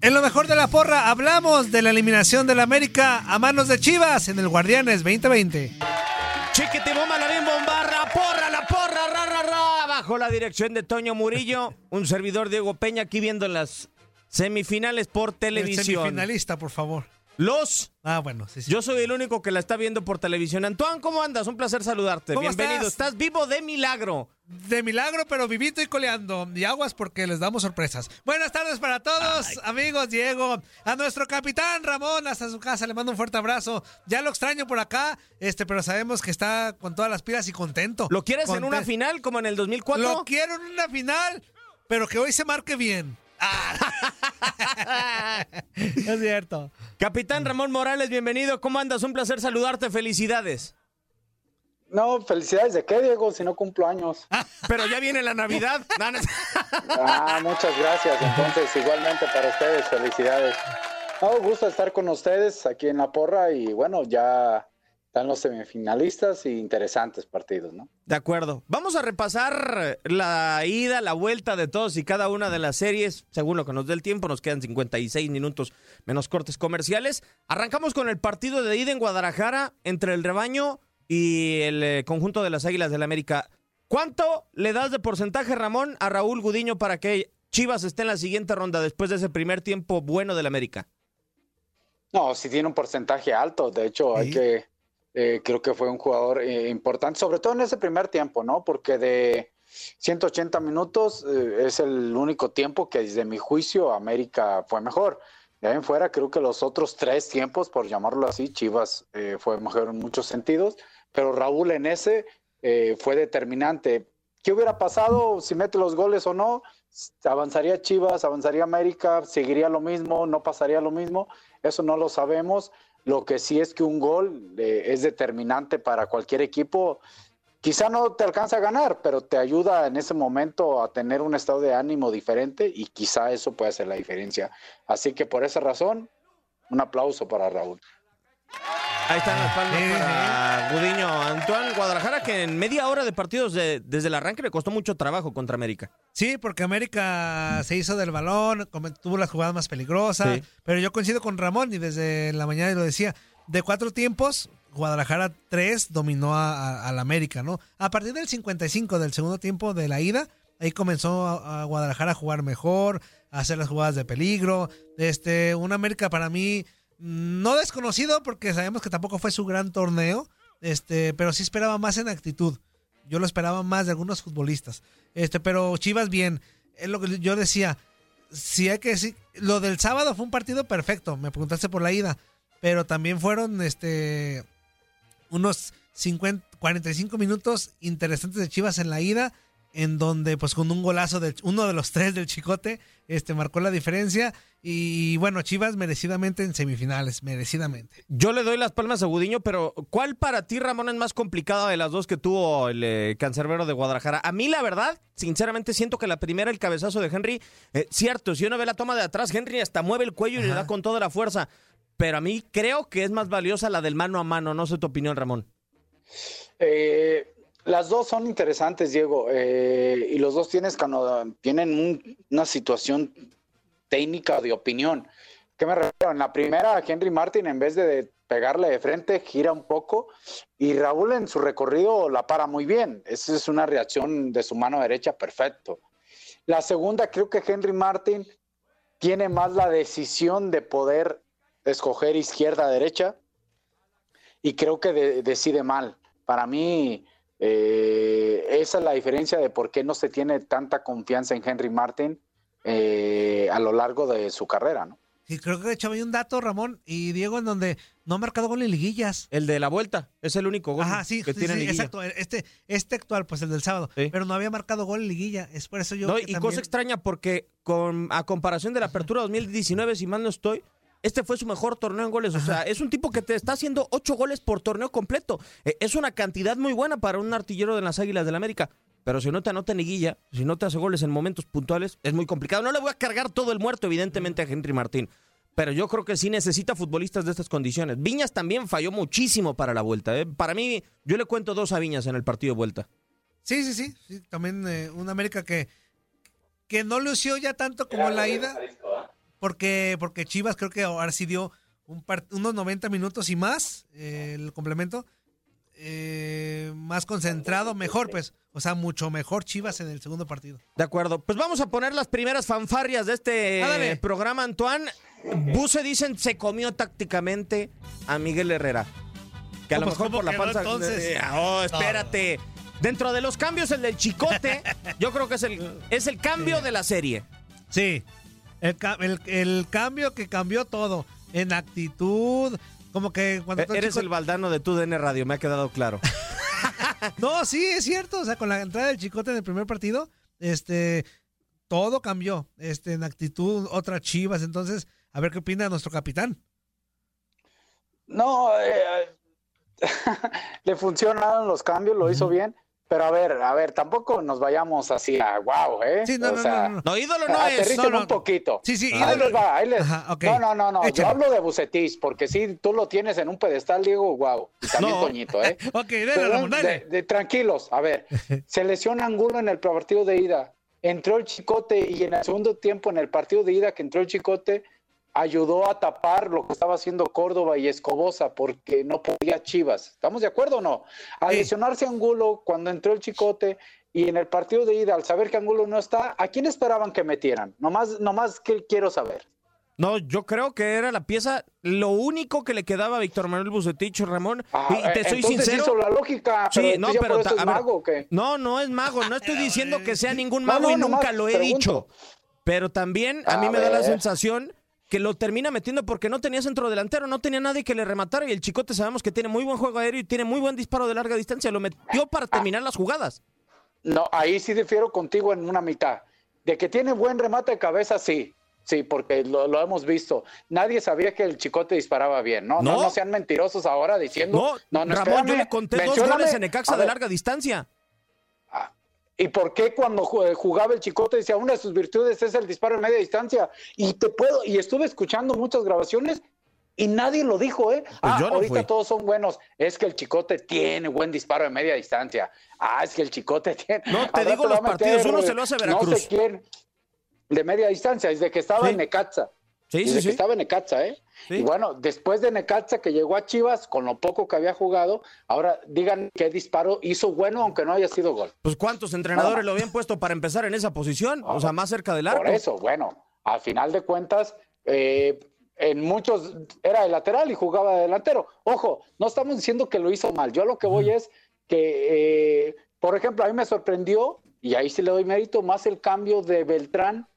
En lo mejor de la porra hablamos de la eliminación del América a manos de Chivas en el Guardianes 2020. Chiquete bomba, la bien bomba, la porra, la porra, ra, ra, ra. Bajo la dirección de Toño Murillo, un servidor Diego Peña aquí viendo las semifinales por El televisión. semifinalista, por favor. Los. Ah, bueno, sí, sí. Yo soy el único que la está viendo por televisión. Antoine, ¿cómo andas? Un placer saludarte. ¿Cómo Bienvenido. estás? estás vivo de milagro. De milagro, pero vivito y coleando. Y aguas porque les damos sorpresas. Buenas tardes para todos, amigos. Diego, a nuestro capitán Ramón, hasta su casa, le mando un fuerte abrazo. Ya lo extraño por acá, este, pero sabemos que está con todas las pilas y contento. ¿Lo quieres en una final como en el 2004? Lo quiero en una final, pero que hoy se marque bien. Ah. es cierto. Capitán Ramón Morales, bienvenido. ¿Cómo andas? Un placer saludarte. Felicidades. No, felicidades de qué, Diego, si no cumplo años. Pero ya viene la Navidad. Ah, muchas gracias. Entonces, igualmente para ustedes, felicidades. No, gusto estar con ustedes aquí en la porra y bueno, ya están los semifinalistas y interesantes partidos, ¿no? De acuerdo. Vamos a repasar la ida, la vuelta de todos y cada una de las series, según lo que nos dé el tiempo. Nos quedan 56 minutos menos cortes comerciales. Arrancamos con el partido de ida en Guadalajara entre el rebaño y el eh, conjunto de las Águilas del la América. ¿Cuánto le das de porcentaje, Ramón, a Raúl Gudiño para que Chivas esté en la siguiente ronda después de ese primer tiempo bueno del América? No, sí tiene un porcentaje alto. De hecho, hay que, eh, creo que fue un jugador eh, importante, sobre todo en ese primer tiempo, ¿no? Porque de 180 minutos eh, es el único tiempo que desde mi juicio América fue mejor. De ahí en fuera, creo que los otros tres tiempos, por llamarlo así, Chivas eh, fue mejor en muchos sentidos, pero Raúl en ese eh, fue determinante. ¿Qué hubiera pasado si mete los goles o no? ¿Avanzaría Chivas, avanzaría América, seguiría lo mismo, no pasaría lo mismo? Eso no lo sabemos. Lo que sí es que un gol eh, es determinante para cualquier equipo. Quizá no te alcanza a ganar, pero te ayuda en ese momento a tener un estado de ánimo diferente y quizá eso puede hacer la diferencia. Así que por esa razón, un aplauso para Raúl. Ahí están las palmas para Gudiño. Antoine Guadalajara, que en media hora de partidos de- desde el arranque le costó mucho trabajo contra América. Sí, porque América se hizo del balón, tuvo las jugadas más peligrosas, Sí. pero yo coincido con Ramón y desde la mañana lo decía, de cuatro tiempos, Guadalajara 3 dominó a, a- al América, ¿no? A partir del 55 del segundo tiempo de la ida, ahí comenzó a, a Guadalajara a jugar mejor, a hacer las jugadas de peligro. Este, un América para mí no desconocido porque sabemos que tampoco fue su gran torneo, este, pero sí esperaba más en actitud. Yo lo esperaba más de algunos futbolistas. Este, pero Chivas bien, es lo que yo decía, si hay que decir, lo del sábado fue un partido perfecto, me preguntaste por la ida, pero también fueron este unos 50, 45 minutos interesantes de Chivas en la ida en donde pues con un golazo de uno de los tres del Chicote este marcó la diferencia. Y bueno Chivas merecidamente en semifinales merecidamente. Yo le doy las palmas a Gudiño pero ¿cuál para ti Ramón es más complicada de las dos que tuvo el eh, cancerbero de Guadalajara? A mí la verdad sinceramente siento que la primera el cabezazo de Henry eh, cierto si uno ve la toma de atrás Henry hasta mueve el cuello y le da con toda la fuerza pero a mí creo que es más valiosa la del mano a mano. No sé tu opinión Ramón. Eh, las dos son interesantes, Diego, eh, y los dos tienen una situación técnica de opinión. ¿Qué me refiero? En la primera, Henry Martin, en vez de pegarle de frente, gira un poco y Raúl en su recorrido la para muy bien. Esa es una reacción de su mano derecha perfecto. La segunda, creo que Henry Martin tiene más la decisión de poder escoger izquierda-derecha y creo que decide mal. Para mí, eh, esa es la diferencia de por qué no se tiene tanta confianza en Henry Martin eh, a lo largo de su carrera, ¿no? Sí, creo que hecho hay un dato, Ramón y Diego, en donde no ha marcado gol en liguillas. El de la vuelta, es el único gol que tiene en Exacto, este, este actual, pues el del sábado, pero no había marcado gol en liguilla, es por eso yo... No, y cosa extraña porque con, a comparación de la apertura 2019, si mal no estoy, este fue su mejor torneo en goles. O sea, es un tipo que te está haciendo ocho goles por torneo completo. Eh, es una cantidad muy buena para un artillero de las Águilas del la América. Pero si no te anota liguilla, si no te hace goles en momentos puntuales, es muy complicado. No le voy a cargar todo el muerto, evidentemente, a Henry Martín. Pero yo creo que sí necesita futbolistas de estas condiciones. Viñas también falló muchísimo para la vuelta. ¿eh? Para mí, yo le cuento dos a Viñas en el partido de vuelta. Sí, sí, sí. también eh, un América que, que no lució ya tanto como en la ida. Porque, porque Chivas creo que ahora sí dio un unos 90 minutos y más eh, el complemento. Eh, más concentrado, mejor, pues. O sea, mucho mejor Chivas en el segundo partido. De acuerdo. Pues vamos a poner las primeras fanfarrias de este programa, Antoine. Buse dicen se comió tácticamente a Miguel Herrera. Que a lo pues, mejor por la panza. Eh, oh, espérate. Dentro de los cambios, el del chicote, yo creo que es el, es el cambio de la serie. Sí, el, cambio que cambió todo. En actitud. Como que cuando. E-, eres el baldano de tu DN Radio, me ha quedado claro. no, sí, es cierto. O sea, con la entrada del chicote en el primer partido, este. Todo cambió. Este, en actitud, otras chivas. Entonces, a ver qué opina nuestro capitán. No, eh, le funcionaron los cambios, lo hizo bien. Pero a ver, a ver, tampoco nos vayamos así a wow, ¿eh? Sí, no, o no, sea, no, no, ídolo no es. No, un poquito. Sí, sí, ídolo. Ahí les va, ahí les... No, no, no, no. Yo hablo de Bucetis, porque si tú lo tienes en un pedestal, Diego, wow. Y también Toñito, ¿eh? ok, dale, dale. De, tranquilos, a ver. Se lesiona Angulo en el partido de ida. Entró el Chicote y en el segundo tiempo, en el partido de ida que entró el Chicote, ayudó a tapar lo que estaba haciendo Córdoba y Escobosa porque no podía Chivas. ¿Estamos de acuerdo o no? A lesionarse Angulo cuando entró el Chicote y en el partido de ida, al saber que Angulo no está, ¿a quién esperaban que metieran? Nomás, nomás que quiero saber. No, yo creo que era la pieza, lo único que le quedaba a Víctor Manuel Bucetich, Ramón. Ah, y te soy sincero. Hizo la lógica, sí, no, pero es mago, No, no es mago, no estoy diciendo que sea ningún mago y nunca lo he dicho. Pero también a, mí me da la sensación que lo termina metiendo porque no tenía centro delantero, no tenía nadie que le rematara y el Chicote sabemos que tiene muy buen juego aéreo y tiene muy buen disparo de larga distancia, lo metió para terminar las jugadas. No, ahí sí difiero contigo en una mitad. De que tiene buen remate de cabeza, sí. Sí, porque lo, hemos visto. Nadie sabía que el Chicote disparaba bien, ¿no? No, no, sean mentirosos ahora diciendo. No, no, Ramón, yo le conté dos goles en Ecaxa de larga distancia. ¿Y por qué cuando jugaba el Chicote decía una de sus virtudes es el disparo en media distancia? Y te puedo, y estuve escuchando muchas grabaciones y nadie lo dijo, ¿eh? Pues ah, ahorita todos son buenos. Es que el Chicote tiene buen disparo de media distancia. Ah, es que el Chicote tiene. No, te digo los partidos, uno se lo hace Veracruz. No sé quién. De media distancia, desde que estaba en Necaxa. Sí, sí, sí. estaba en Necaxa, ¿eh? Y bueno, después de Necaxa que llegó a Chivas, con lo poco que había jugado, ahora digan qué disparo hizo bueno, aunque no haya sido gol. Pues cuántos entrenadores lo habían puesto para empezar en esa posición, o sea, más cerca del arco. Por eso, bueno, al final de cuentas, eh, en muchos era de lateral y jugaba de delantero. Ojo, no estamos diciendo que lo hizo mal. Yo lo que voy es que eh, Por ejemplo, a mí me sorprendió, y ahí sí le doy mérito, más el cambio de Beltrán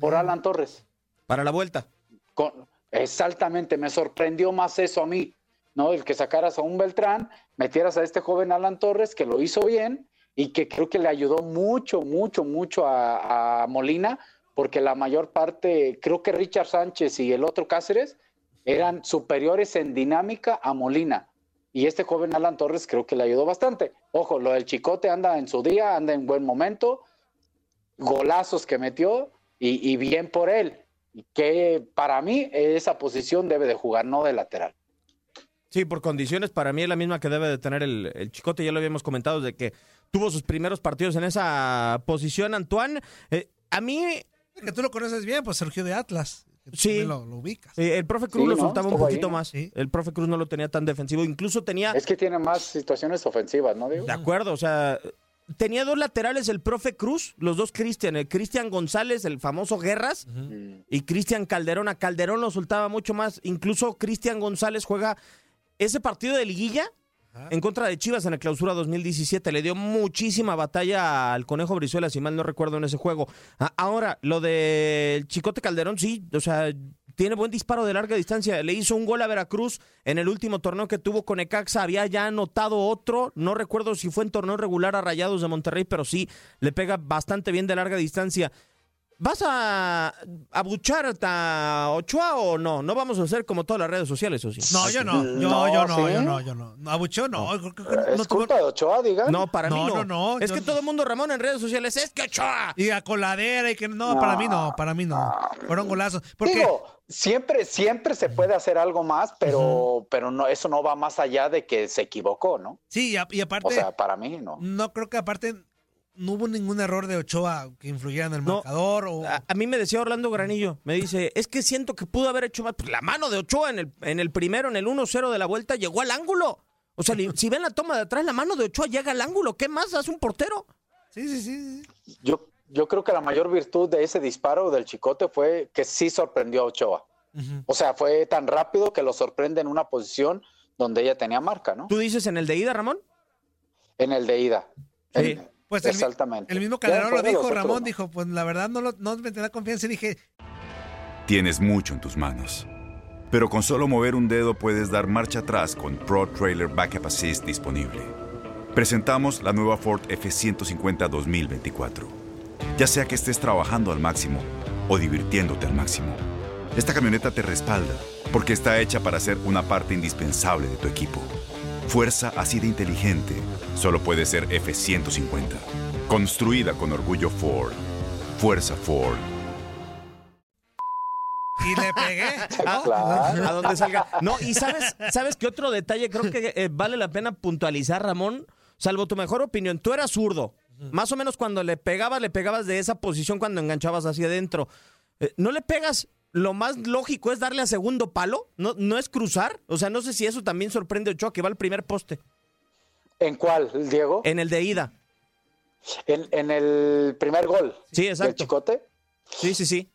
por Alan Torres. Para la vuelta. Con, exactamente, me sorprendió más eso a mí, ¿no? El que sacaras a un Beltrán, metieras a este joven Alan Torres, que lo hizo bien y que creo que le ayudó mucho, mucho, mucho a, a Molina, porque la mayor parte, creo que Richard Sánchez y el otro Cáceres eran superiores en dinámica a Molina. Y este joven Alan Torres creo que le ayudó bastante. Ojo, lo del Chicote anda en su día, anda en buen momento, golazos que metió y, y bien por él. Que para mí esa posición debe de jugar, no de lateral. Sí, por condiciones, para mí es la misma que debe de tener el, el, Chicote, ya lo habíamos comentado, de que tuvo sus primeros partidos en esa posición, Antoine. Eh, a mí... Que tú lo conoces bien, pues Sergio de Atlas. Sí. Lo, lo ubicas. Eh, el profe Cruz Sí, le ¿no? faltaba un poquito ahí, ¿no? más. El profe Cruz no lo tenía tan defensivo. Incluso tenía. Es que tiene más situaciones ofensivas, ¿no, Diego? De acuerdo, o sea, tenía dos laterales el profe Cruz, los dos Cristian, el Cristian González, el famoso Guerras, y Cristian Calderón. A Calderón lo soltaba mucho más. Incluso Cristian González juega ese partido de liguilla en contra de Chivas en la clausura 2017. Le dio muchísima batalla al Conejo Brizuela, si mal no recuerdo, en ese juego. A- Ahora, lo del Chicote Calderón, sí, o sea, tiene buen disparo de larga distancia. Le hizo un gol a Veracruz en el último torneo que tuvo con Ecaxa. Había ya anotado otro. No recuerdo si fue en torneo regular a Rayados de Monterrey, pero sí le pega bastante bien de larga distancia. ¿Vas a abuchar a Ochoa o no? No vamos a hacer como todas las redes sociales, ¿o sí? No, yo no. Yo, No, yo no, ¿sí? yo no, yo no. No, Abucheo no. creo que ¿Es no culpa de Ochoa, digan? No, para mí No, no. no, no, Es yo- que todo el mundo, Ramón, en redes sociales, es que Ochoa. Y a coladera y que no, para mí no, para mí no. Fueron golazos. Porque Digo, siempre, siempre se puede hacer algo más, pero, pero no, eso no va más allá de que se equivocó, ¿no? sí, y, a- y aparte, O sea, para mí, ¿no? no creo que aparte no hubo ningún error de Ochoa que influyera en el No. marcador. O, A, a mí me decía Orlando Granillo, me dice, es que siento que pudo haber hecho más. Pues la mano de Ochoa en el, en el primero, en el 1-0 de la vuelta, llegó al ángulo. O sea, si ven la toma de atrás, la mano de Ochoa llega al ángulo. ¿Qué más hace un portero? sí, sí, sí, sí. Yo, yo creo que la mayor virtud de ese disparo del Chicote fue que sí sorprendió a Ochoa. O sea, fue tan rápido que lo sorprende en una posición donde ella tenía marca, ¿no? ¿Tú dices en el de ida, Ramón? En el de ida. Sí. En- Pues Exactamente. el mismo Calderón lo dijo, otros, Ramón ¿no? dijo, pues la verdad no, lo, no me tenía confianza y dije, Tienes mucho en tus manos. Pero con solo mover un dedo puedes dar marcha atrás con Pro Trailer Backup Assist disponible. Presentamos la nueva Ford F150 2024. Ya sea que estés trabajando al máximo o divirtiéndote al máximo, esta camioneta te respalda porque está hecha para ser una parte indispensable de tu equipo. Fuerza así de inteligente solo puede ser F150. Construida con orgullo Ford. Fuerza Ford. y le pegué. Ah, Claro. A donde salga. No, y sabes, ¿sabes qué otro detalle? Creo que eh, vale la pena puntualizar, Ramón. Salvo tu mejor opinión, tú eras zurdo. Más o menos cuando le pegabas, le pegabas de esa posición cuando enganchabas hacia adentro. Eh, ¿No le pegas? Lo más lógico es darle a segundo palo, no, no es cruzar. O sea, no sé si eso también sorprende a Ochoa, que va al primer poste, ¿En cuál, Diego? en el de ida. En, en el primer gol Sí, exacto. Chicote. Sí, sí, sí.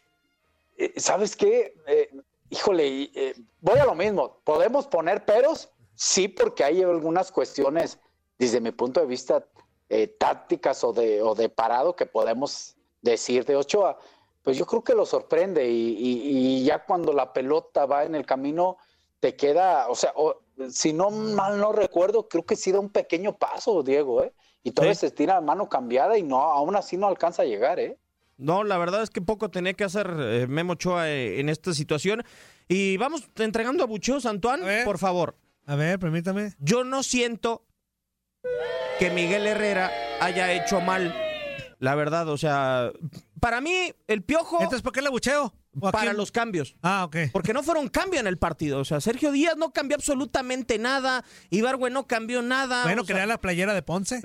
Eh, ¿Sabes qué? Eh, híjole, eh, voy a lo mismo. ¿Podemos poner peros? Sí, porque hay algunas cuestiones, desde mi punto de vista, eh, tácticas o de, o de parado que podemos decir de Ochoa. Pues yo creo que lo sorprende y, y- y ya cuando la pelota va en el camino, te queda, o sea, o- si no mal no recuerdo, creo que sí da un pequeño paso, Diego, ¿eh? Y todavía Sí. se tira la mano cambiada y no, aún así no alcanza a llegar, ¿eh? No, la verdad es que poco tenía que hacer eh, Memo Ochoa eh, en esta situación. Y vamos entregando a bucheos, Antoine, A por favor. A ver, permítame. Yo no siento que Miguel Herrera haya hecho mal, la verdad. O sea, para mí, el piojo Entonces, ¿por qué le bucheo? ¿O a para los cambios. Ah, ok. Porque no fueron cambio en el partido. O sea, Sergio Díaz no cambió absolutamente nada. Ibargüe no cambió nada. Bueno, sea, quería la playera de Ponce.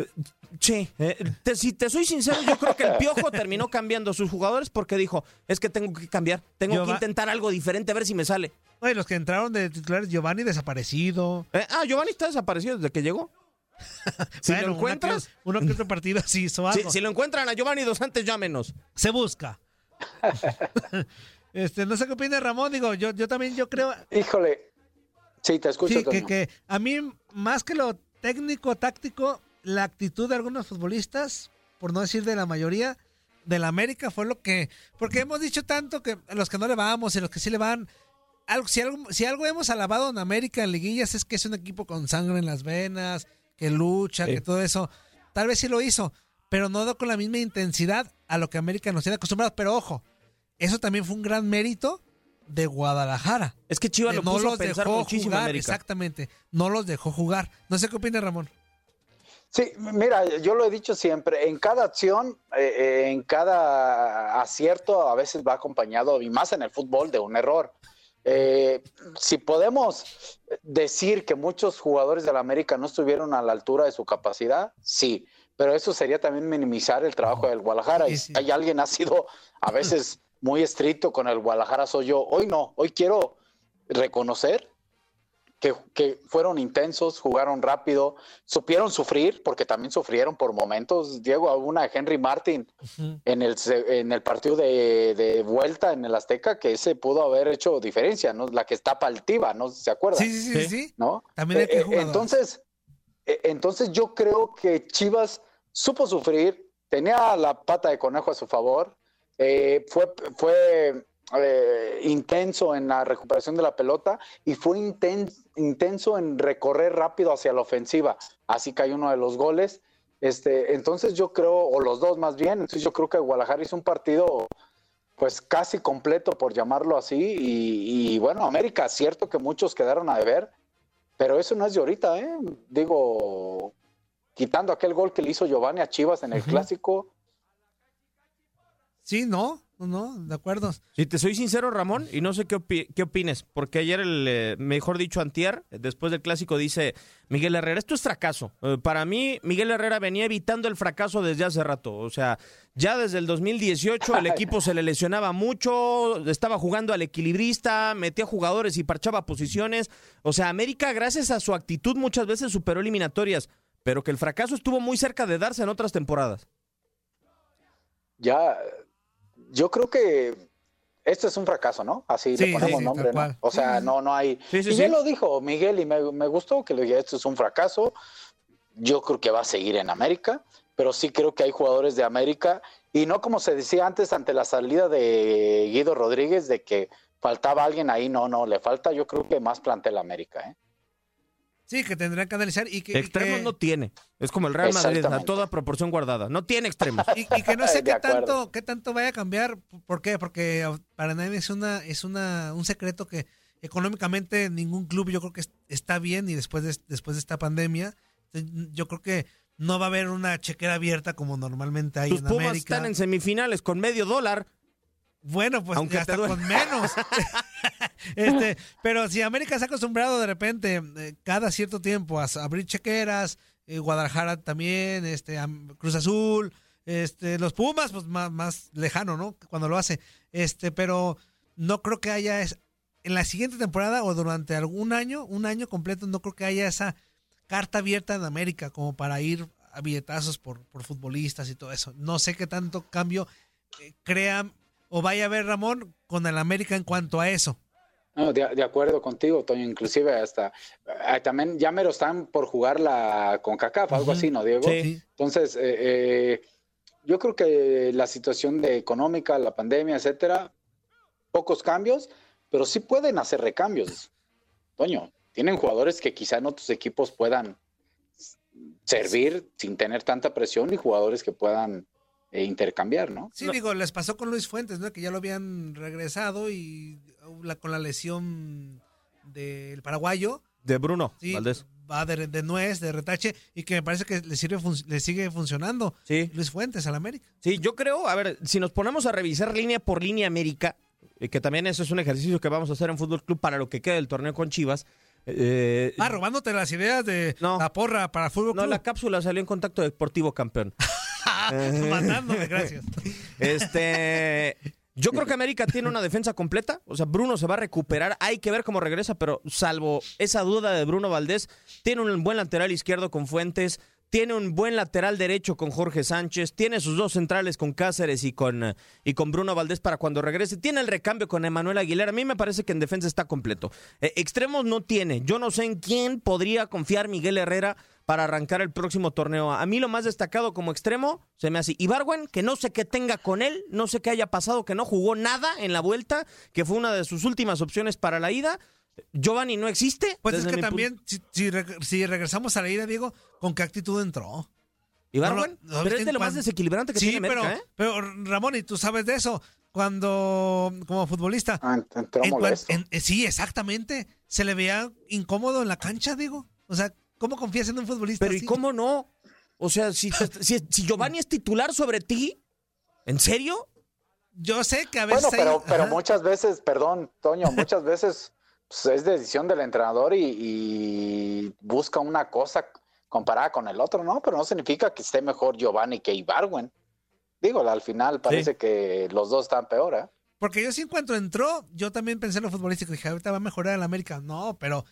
Sí, eh, te- si te soy sincero, yo creo que el Piojo terminó cambiando a sus jugadores porque dijo, es que tengo que cambiar, tengo que intentar algo diferente a ver si me sale. Oye, los que entraron de titulares, Giovanni desaparecido. Eh, ah, Giovanni está desaparecido desde que llegó. Si Bueno, lo encuentras, uno que otro partido sí hizo si, algo. si lo encuentran a Giovanni dos antes, llámenos. Se busca. este, no sé qué opina Ramón, digo, yo, yo también yo creo Híjole. Sí, te escucho. sí, que, que a mí, más que lo técnico, táctico, la actitud de algunos futbolistas, por no decir de la mayoría, de la América fue lo que. Porque hemos dicho tanto que a los que no le vamos y a los que sí le van. Algo, si, algo, si algo hemos alabado en América en liguillas es que es un equipo con sangre en las venas, que lucha, que todo eso. Tal vez sí lo hizo, pero no con la misma intensidad a lo que América nos tiene acostumbrados. Pero ojo, eso también fue un gran mérito de Guadalajara. Es que Chivas lo no puso a los pensar dejó muchísimo jugar, América. exactamente. No los dejó jugar. No sé qué opina Ramón. Sí, mira, yo lo he dicho siempre, en cada acción, eh, eh, en cada acierto, a veces va acompañado, y más en el fútbol, de un error. Eh, si podemos decir que muchos jugadores de la América no estuvieron a la altura de su capacidad, sí, pero eso sería también minimizar el trabajo del Guadalajara. Y hay alguien ha sido a veces muy estricto con el Guadalajara, soy yo. Hoy no, hoy quiero reconocer que, que, fueron intensos, jugaron rápido, supieron sufrir, porque también sufrieron por momentos. Diego, una de Henry Martin uh -huh. en, el, en el partido de, de, vuelta en el Azteca, que ese pudo haber hecho diferencia, ¿no? La que está paltiva, ¿no? ¿Se acuerdan? Sí, sí, sí. sí. ¿No? También hay que eh, entonces, eh, entonces yo creo que Chivas supo sufrir, tenía la pata de conejo a su favor, eh, fue, fue eh, intenso en la recuperación de la pelota y fue intenso, intenso en recorrer rápido hacia la ofensiva. Así que hay uno de los goles. Este, entonces yo creo, o los dos más bien, entonces yo creo que Guadalajara hizo un partido pues casi completo, por llamarlo así, y, y bueno, América, cierto que muchos quedaron a deber, pero eso no es de ahorita, ¿eh? Digo, quitando aquel gol que le hizo Giovanni a Chivas en el uh -huh. clásico. Sí, no, no, de acuerdo. Si te soy sincero, Ramón, y no sé qué, opi qué opines, porque ayer, el, eh, mejor dicho, Antier, después del clásico, dice Miguel Herrera, esto es fracaso. Eh, para mí, Miguel Herrera venía evitando el fracaso desde hace rato. O sea, ya desde el 2018 el equipo se le lesionaba mucho, estaba jugando al equilibrista, metía jugadores y parchaba posiciones. O sea, América, gracias a su actitud, muchas veces superó eliminatorias, pero que el fracaso estuvo muy cerca de darse en otras temporadas. Ya, yo creo que esto es un fracaso, ¿no? Así sí, le ponemos sí, nombre, ¿no? O sea, no, no hay. Sí, y ya lo dijo Miguel y me, me, gustó que lo dije, esto es un fracaso. Yo creo que va a seguir en América, pero sí creo que hay jugadores de América y no como se decía antes ante la salida de Guido Rodríguez de que faltaba alguien ahí, no, no, le falta yo creo que más plantel América, ¿eh? Sí, que tendrán que analizar y que... Extremos y que... no tiene. Es como el Real Madrid, a toda proporción guardada. No tiene extremos. Y, y que no sé qué tanto, qué tanto vaya a cambiar. ¿Por qué? Porque para nadie es una, es una, un secreto que económicamente ningún club yo creo que está bien y después de, después de esta pandemia, yo creo que no va a haber una chequera abierta como normalmente hay Tus en Pumas América. están en semifinales con medio dólar. Bueno, pues Aunque hasta con menos. este, pero si América se ha acostumbrado de repente, eh, cada cierto tiempo, a abrir chequeras, eh, Guadalajara también, este, Cruz Azul, este, los Pumas, pues más, más lejano, ¿no? Cuando lo hace. Este, pero no creo que haya es, en la siguiente temporada o durante algún año, un año completo, no creo que haya esa carta abierta en América como para ir a billetazos por, por futbolistas y todo eso. No sé qué tanto cambio eh, crea o vaya a ver Ramón con el América en cuanto a eso. No, de, de, acuerdo contigo, Toño, inclusive hasta eh, también ya mero están por jugar la con CACAF, algo uh -huh. así, ¿no, Diego? Sí. Entonces, eh, eh, yo creo que la situación de económica, la pandemia, etcétera, pocos cambios, pero sí pueden hacer recambios. Toño, tienen jugadores que quizá en otros equipos puedan servir sin tener tanta presión y jugadores que puedan eh, intercambiar, ¿no? Sí, digo, les pasó con Luis Fuentes, ¿no? Que ya lo habían regresado y la, con la lesión del paraguayo. De Bruno sí, Valdés. Va de, de, nuez, de retache, y que me parece que le, sirve, le sigue funcionando sí. Luis Fuentes al América. Sí, yo creo, a ver, si nos ponemos a revisar línea por línea América, y que también eso es un ejercicio que vamos a hacer en Fútbol Club para lo que queda del torneo con Chivas. Eh, ah, robándote las ideas de no, la porra para Fútbol No, Club. la cápsula salió en contacto deportivo campeón. Mandándome, gracias. Este. Yo creo que América tiene una defensa completa. O sea, Bruno se va a recuperar. Hay que ver cómo regresa, pero salvo esa duda de Bruno Valdés, tiene un buen lateral izquierdo con Fuentes. Tiene un buen lateral derecho con Jorge Sánchez. Tiene sus dos centrales con Cáceres y con, y con Bruno Valdés para cuando regrese. Tiene el recambio con Emanuel Aguilera. A mí me parece que en defensa está completo. Eh, extremos no tiene. Yo no sé en quién podría confiar Miguel Herrera para arrancar el próximo torneo. A mí lo más destacado como extremo se me hace Ibarwen, que no sé qué tenga con él, no sé qué haya pasado, que no jugó nada en la vuelta, que fue una de sus últimas opciones para la ida. Giovanni no existe. Pues es que también, si, si reg- si regresamos a la ida, Diego, ¿con qué actitud entró? Ibarwen, No, no, pero es de lo más desequilibrante que sí, tiene pero, América, ¿eh? pero Ramón, y tú sabes de eso, cuando como futbolista... Ah, entró en en- eh, sí, exactamente. Se le veía incómodo en la cancha, Diego. O sea, ¿cómo confías en un futbolista Pero ¿y cómo no? O sea, si, si, si Giovanni es titular sobre ti, ¿en serio? Yo sé que a veces Bueno, pero, hay- pero muchas veces, perdón, Toño, muchas veces pues, es decisión del entrenador y, y busca una cosa comparada con el otro, ¿no? Pero no significa que esté mejor Giovanni que Ibarwen. Digo, al final parece que los dos están peor, ¿eh? Porque yo sí en cuanto entró, yo también pensé en lo futbolístico. Dije, ahorita va a mejorar el América. No, pero,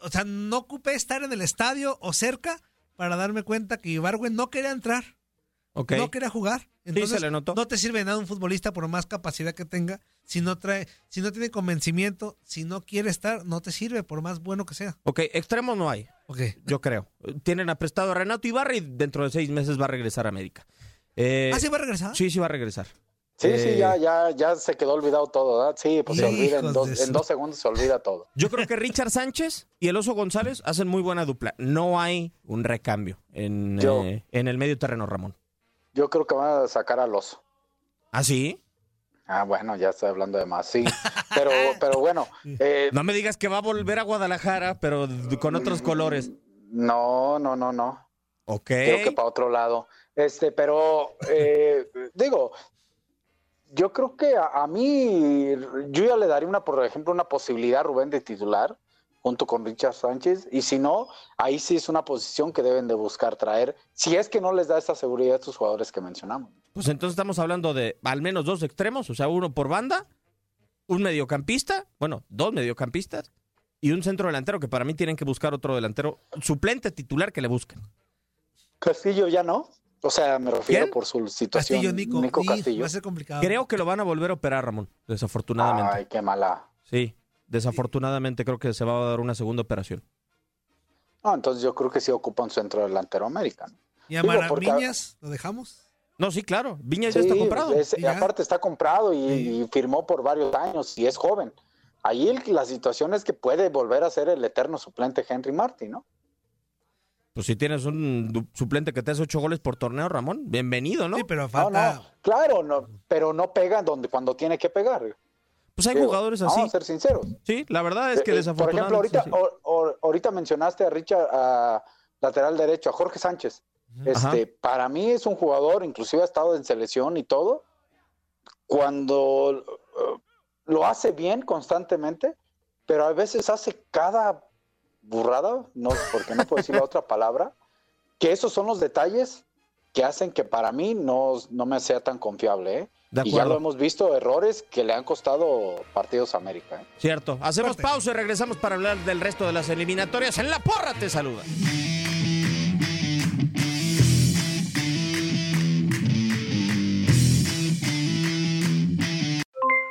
o sea, no ocupé estar en el estadio o cerca para darme cuenta que Ibargüen no quería entrar. No quería jugar. Entonces, se le notó. no te sirve de nada un futbolista por más capacidad que tenga. Si no trae, si no tiene convencimiento, si no quiere estar, no te sirve por más bueno que sea. Ok, extremos no hay. Ok. Yo creo. Tienen aprestado a Renato Ibarra y dentro de seis meses va a regresar a América. Eh, ¿Ah, sí va a regresar? Sí, sí va a regresar. Sí, Eh, sí, ya, ya, ya se quedó olvidado todo, ¿verdad? Sí, pues se olvida en dos, en dos segundos se olvida todo. Yo creo que Richard Sánchez y el Oso González hacen muy buena dupla. No hay un recambio en, Yo- eh, en el medio terreno, Ramón. Yo creo que van a sacar al oso. ¿Ah, sí? Ah, bueno, ya estoy hablando de más, sí. Pero, pero bueno, eh, No me digas que va a volver a Guadalajara, pero con otros colores. no, no, no, no. Ok. Creo que para otro lado. Este, pero eh, digo, yo creo que a, a mí, yo ya le daría una, por ejemplo, una posibilidad a Rubén de titular junto con Richard Sánchez, y si no, ahí sí es una posición que deben de buscar traer, si es que no les da esta seguridad a estos jugadores que mencionamos. Pues entonces estamos hablando de al menos dos extremos, o sea, uno por banda, un mediocampista, bueno, dos mediocampistas y un centro delantero que para mí tienen que buscar otro delantero suplente titular que le busquen. Castillo ya no, o sea, me refiero ¿Quién? por su situación. Castillo, Nico. Nico Castillo. Va a ser complicado. Creo que lo van a volver a operar, Ramón, desafortunadamente. Ay, qué mala. Sí, desafortunadamente creo que se va a dar una segunda operación. No, entonces yo creo que sí ocupa un centro delantero americano. ¿Y a Digo, Mara- porque- Viñas lo dejamos? No, sí, claro, Viñas ya está comprado. es- Y ya. aparte está comprado y, Sí. y firmó por varios años y es joven. Ahí la situación es que puede volver a ser el eterno suplente Henry Martin, ¿no? Pues si tienes un suplente que te hace ocho goles por torneo, Ramón, bienvenido, ¿no? Sí, pero falta. no, claro, no, pero no pega donde cuando tiene que pegar. Pues hay Digo, jugadores así. Vamos a ser sinceros. Sí, la verdad es que Eh, eh, Por ejemplo, desafortunadamente. ahorita, sí. o- o- ahorita mencionaste a Richard, a lateral derecho, a Jorge Sánchez. Este, para mí es un jugador, inclusive ha estado en selección y todo. Cuando eh, lo hace bien constantemente, pero a veces hace cada burrada, no, porque no puedo decir la otra palabra, que esos son los detalles que hacen que para mí no, no me sea tan confiable. ¿eh? De Y ya lo hemos visto, errores que le han costado partidos a América. ¿eh? Cierto. Hacemos Fuerte. pausa y regresamos para hablar del resto de las eliminatorias. En la porra te saluda.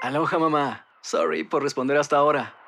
Aloha mamá. Sorry por responder hasta ahora.